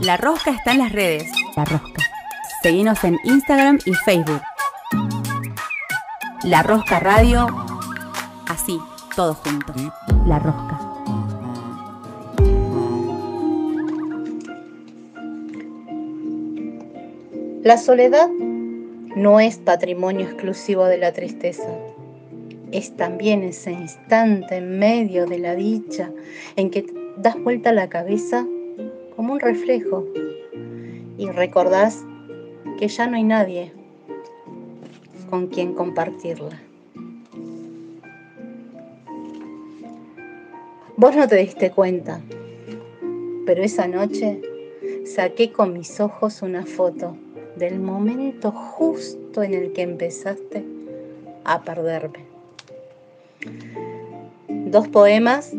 La Rosca está en las redes. La Rosca. Seguinos en Instagram y Facebook. La Rosca Radio. Así, todo junto. La Rosca. La soledad no es patrimonio exclusivo de la tristeza. Es también ese instante en medio de la dicha en que das vuelta la cabeza como un reflejo y recordás que ya no hay nadie con quien compartirla. Vos no te diste cuenta, pero esa noche saqué con mis ojos una foto del momento justo en el que empezaste a perderme. Dos poemas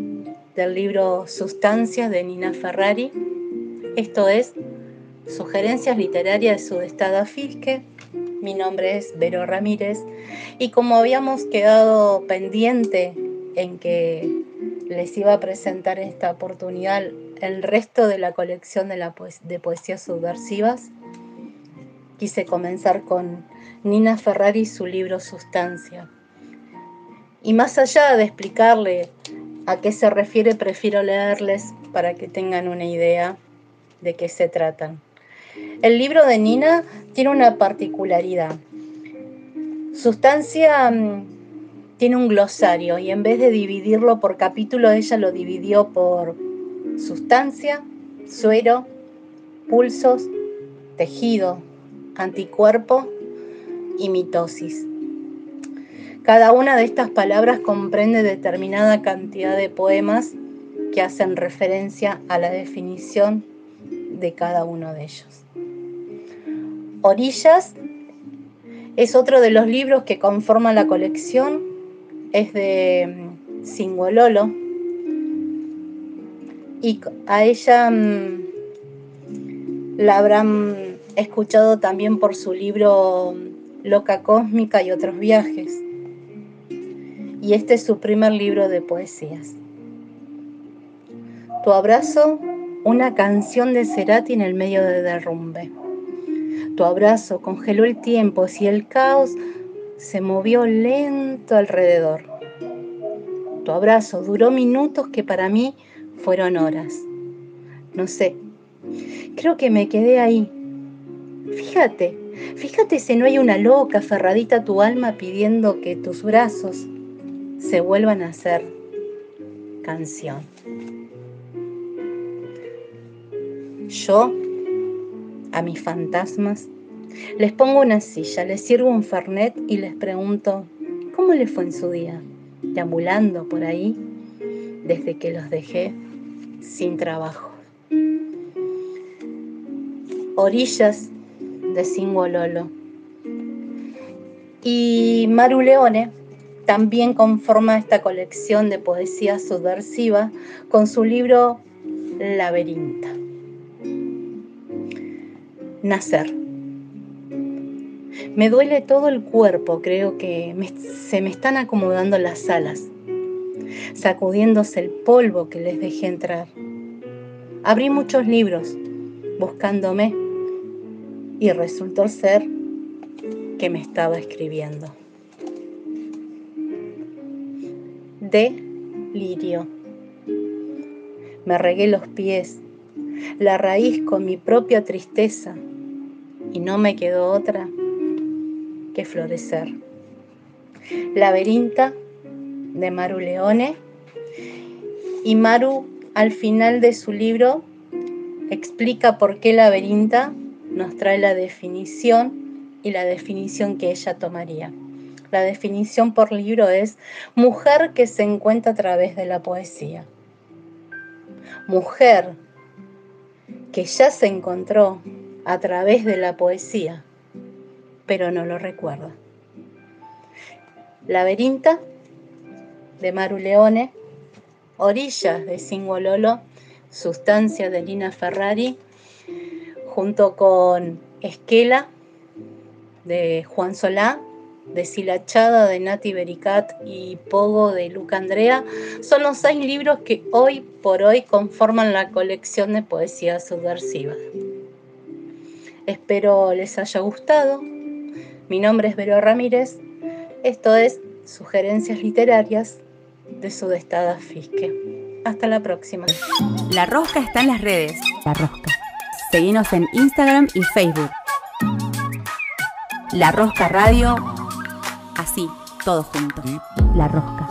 del libro Sustancias de Nina Ferrari, esto es Sugerencias Literarias de Sudestada Fisque. Mi nombre es Vero Ramírez y como habíamos quedado pendiente en que les iba a presentar en esta oportunidad el resto de la colección de, la de poesías subversivas, quise comenzar con Nina Ferrari y su libro Sustancia. Y más allá de explicarle a qué se refiere, prefiero leerles para que tengan una idea de qué se tratan. El libro de Nina tiene una particularidad. Sustancia mm, tiene un glosario y en vez de dividirlo por capítulo, ella lo dividió por sustancia, suero, pulsos, tejido, anticuerpo y mitosis. Cada una de estas palabras comprende determinada cantidad de poemas que hacen referencia a la definición de cada uno de ellos. Orillas es otro de los libros que conforman la colección, es de Singololo mm, y a ella mm, la habrán escuchado también por su libro Loca Cósmica y otros viajes. Y este es su primer libro de poesías. Tu abrazo, una canción de Cerati en el medio de derrumbe. Tu abrazo congeló el tiempo y el caos se movió lento alrededor. Tu abrazo duró minutos que para mí fueron horas. No sé, creo que me quedé ahí, Fíjate, fíjate si no hay una loca aferradita a tu alma pidiendo que tus brazos se vuelvan a ser canción. Yo, a mis fantasmas, les pongo una silla, les sirvo un fernet y les pregunto, ¿cómo les fue en su día? Deambulando por ahí desde que los dejé sin trabajo. Orillas de Singololo. Y Maru Leone también conforma esta colección de poesía subversiva con su libro Laberinta. Nacer. Me duele todo el cuerpo, creo que se me están acomodando las alas, sacudiéndose el polvo que les dejé entrar. Abrí muchos libros, buscándome y resultó ser que me estaba escribiendo. De lirio. Me regué los pies, la raíz con mi propia tristeza y no me quedó otra que florecer. Laberinta de Maru Leone y Maru al final de su libro explica por qué Laberinta nos trae la definición y la definición que ella tomaría. La definición por libro es mujer que se encuentra a través de la poesía. Mujer que ya se encontró a través de la poesía, pero no lo recuerda. Laberinta de Maru Leone, Orillas de Singololo, Sustancia de Lina Ferrari, junto con Esquela de Juan Solá Deshilachada de Nati Bericat y Pogo de Luca Andrea son los seis libros que hoy por hoy conforman la colección de poesía subversiva. Espero les haya gustado. Mi nombre es Vero Ramírez. Esto es Sugerencias Literarias de Sudestada Fisque. Hasta la próxima. La Rosca está en las redes. La Rosca. Seguimos en Instagram y Facebook. La Rosca Radio. Así, todo junto. La Rosca.